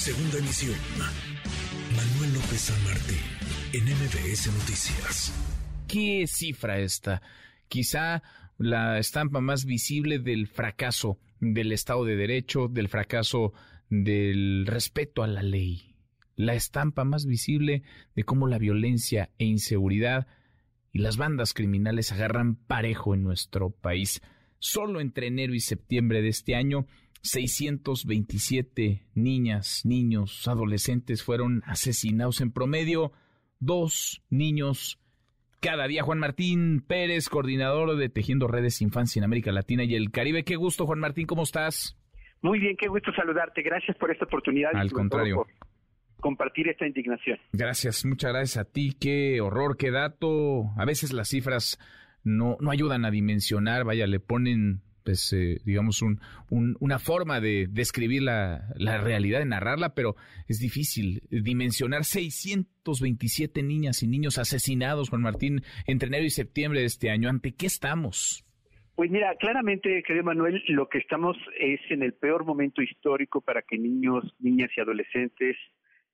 Segunda emisión. Manuel López San Martín, en MBS Noticias. ¿Qué cifra esta? Quizá la estampa más visible del fracaso del Estado de Derecho, del fracaso del respeto a la ley. La estampa más visible de cómo la violencia e inseguridad y las bandas criminales agarran parejo en nuestro país. Solo entre enero y septiembre de este año, 627 niñas, niños, adolescentes fueron asesinados en promedio, dos niños cada día. Juan Martín Pérez, coordinador de Tejiendo Redes Infancia en América Latina y el Caribe. Qué gusto, Juan Martín, ¿cómo estás? Muy bien, qué gusto saludarte. Gracias por esta oportunidad. Al contrario. compartir esta indignación. Gracias, muchas gracias a ti. Qué horror, qué dato. A veces las cifras no, no ayudan a dimensionar, vaya, le ponen pues, eh, digamos, un, una forma de describir la, la, realidad, de narrarla, pero es difícil dimensionar 627 niñas y niños asesinados, Juan Martín, entre enero y septiembre de este año. ¿Ante qué estamos? Pues mira, claramente, querido Manuel, lo que estamos es en el peor momento histórico para que niños, niñas y adolescentes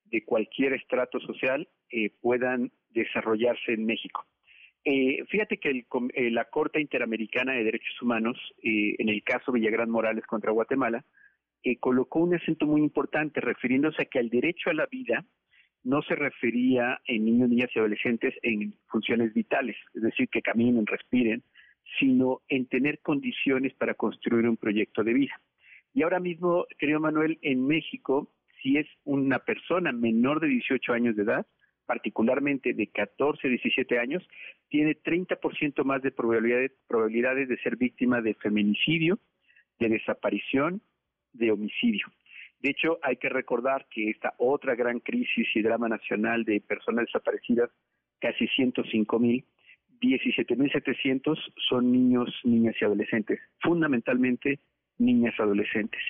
de cualquier estrato social eh, puedan desarrollarse en México. Eh, fíjate que eh, la Corte Interamericana de Derechos Humanos, eh, en el caso Villagrán Morales contra Guatemala, colocó un acento muy importante refiriéndose a que el derecho a la vida no se refería en niños, niñas y adolescentes en funciones vitales, es decir, que caminen, respiren, sino en tener condiciones para construir un proyecto de vida. Y ahora mismo, querido Manuel, en México, si es una persona menor de 18 años de edad, particularmente de 14 a 17 años, tiene 30% más de probabilidades, de ser víctima de feminicidio, de desaparición, de homicidio. De hecho, hay que recordar que esta otra gran crisis y drama nacional de personas desaparecidas, casi 105 mil, 17.700 son niños, niñas y adolescentes, fundamentalmente niñas adolescentes.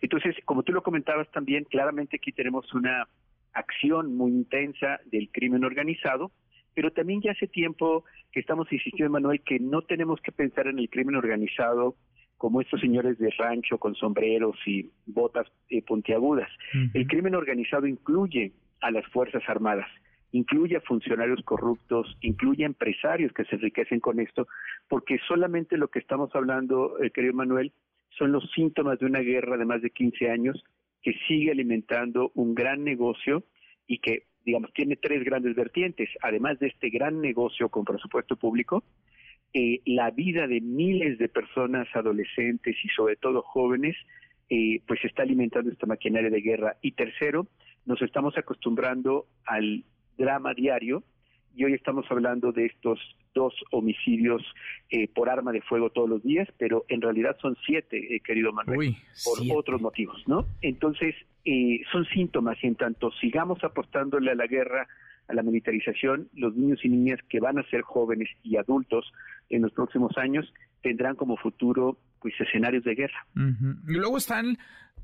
Entonces, como tú lo comentabas también, claramente aquí tenemos una acción muy intensa del crimen organizado, pero también ya hace tiempo que estamos insistiendo, Manuel, que no tenemos que pensar en el crimen organizado como estos señores de rancho con sombreros y botas eh, puntiagudas. El crimen organizado incluye a las Fuerzas Armadas, incluye a funcionarios corruptos, incluye a empresarios que se enriquecen con esto, porque solamente lo que estamos hablando, eh, querido Manuel, son los síntomas de una guerra de más de 15 años que sigue alimentando un gran negocio y que, digamos, tiene tres grandes vertientes. Además de este gran negocio con presupuesto público, eh, la vida de miles de personas adolescentes y sobre todo jóvenes, eh, pues está alimentando esta maquinaria de guerra. Y tercero, nos estamos acostumbrando al drama diario y hoy estamos hablando de estos dos homicidios eh, por arma de fuego todos los días, pero en realidad son siete, eh, querido Manuel, por otros motivos, ¿no? Entonces, eh, son síntomas y en tanto sigamos apostándole a la guerra, a la militarización, los niños y niñas que van a ser jóvenes y adultos en los próximos años tendrán como futuro pues escenarios de guerra. Y luego están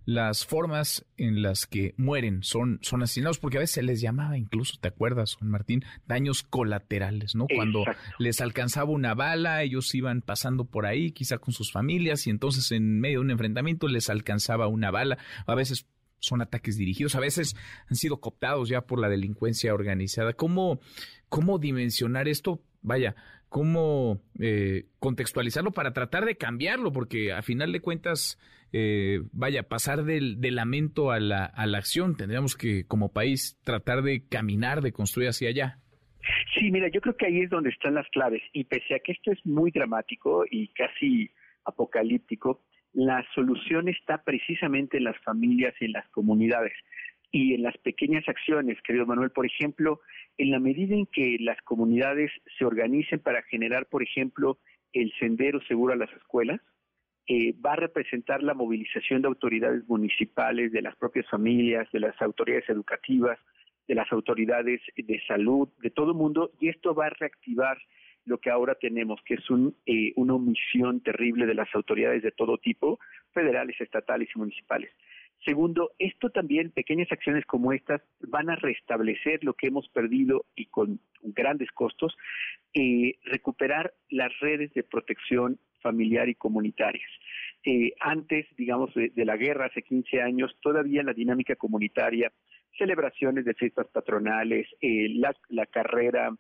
las formas en las que mueren, son, son asesinados, porque a veces se les llamaba incluso, ¿te acuerdas, Juan Martín? Daños colaterales, ¿no? Cuando les alcanzaba una bala, ellos iban pasando por ahí, quizá con sus familias, y entonces en medio de un enfrentamiento les alcanzaba una bala, a veces son ataques dirigidos, a veces han sido cooptados ya por la delincuencia organizada. ¿Cómo, cómo dimensionar esto? Vaya, cómo eh, contextualizarlo para tratar de cambiarlo, porque a final de cuentas, eh, vaya, pasar del, lamento a la, a la acción, tendríamos que como país tratar de caminar, de construir hacia allá. Sí, mira, yo creo que ahí es donde están las claves, y pese a que esto es muy dramático y casi apocalíptico, la solución está precisamente en las familias y en las comunidades y en las pequeñas acciones, querido Manuel. Por ejemplo, en la medida en que las comunidades se organicen para generar, por ejemplo, el sendero seguro a las escuelas, eh, va a representar la movilización de autoridades municipales, de las propias familias, de las autoridades educativas, de las autoridades de salud, de todo el mundo, y esto va a reactivar lo que ahora tenemos, que es un, eh, una omisión terrible de las autoridades de todo tipo, federales, estatales y municipales. Segundo, esto también, pequeñas acciones como estas, van a restablecer lo que hemos perdido y con grandes costos, eh, recuperar las redes de protección familiar y comunitarias. eh, antes, digamos, de, la guerra, hace 15 años, todavía la dinámica comunitaria, celebraciones de fiestas patronales, eh, la, la carrera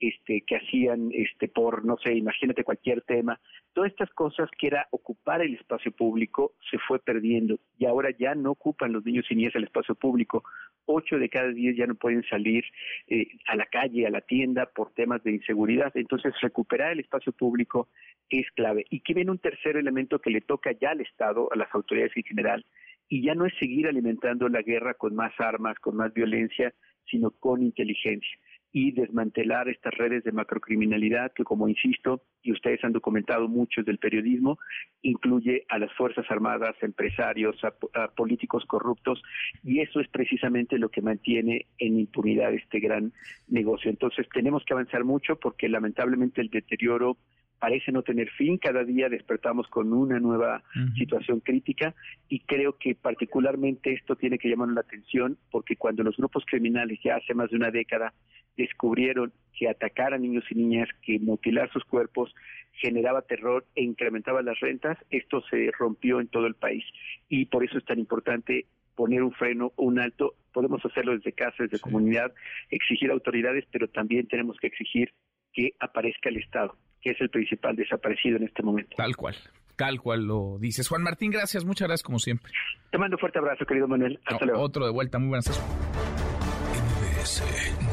este, que hacían este, por, no sé, imagínate cualquier tema, todas estas cosas que era ocupar el espacio público se fue perdiendo y ahora ya no ocupan los niños y niñas el espacio público. Ocho de cada diez ya no pueden salir eh, a la calle, a la tienda por temas de inseguridad. Entonces, recuperar el espacio público es clave. Y que viene un tercer elemento que le toca ya al Estado, a las autoridades en general, y ya no es seguir alimentando la guerra con más armas, con más violencia, sino con inteligencia y desmantelar estas redes de macrocriminalidad que, como insisto, y ustedes han documentado muchos del periodismo, incluye a las Fuerzas Armadas, empresarios, a, políticos corruptos, y eso es precisamente lo que mantiene en impunidad este gran negocio. Entonces, tenemos que avanzar mucho porque lamentablemente el deterioro parece no tener fin. Cada día despertamos con una nueva situación crítica y creo que particularmente esto tiene que llamar la atención porque cuando los grupos criminales ya hace más de una década descubrieron que atacar a niños y niñas, que mutilar sus cuerpos generaba terror e incrementaba las rentas, esto se rompió en todo el país y por eso es tan importante poner un freno, un alto. Podemos hacerlo desde casa, desde comunidad, exigir autoridades, pero también tenemos que exigir que aparezca el Estado, que es el principal desaparecido en este momento. Tal cual. Tal cual lo dices. Juan Martín, gracias, muchas gracias como siempre. Te mando un fuerte abrazo, querido Manuel. Hasta luego. Otro de vuelta, muy buenas tardes.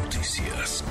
Noticias.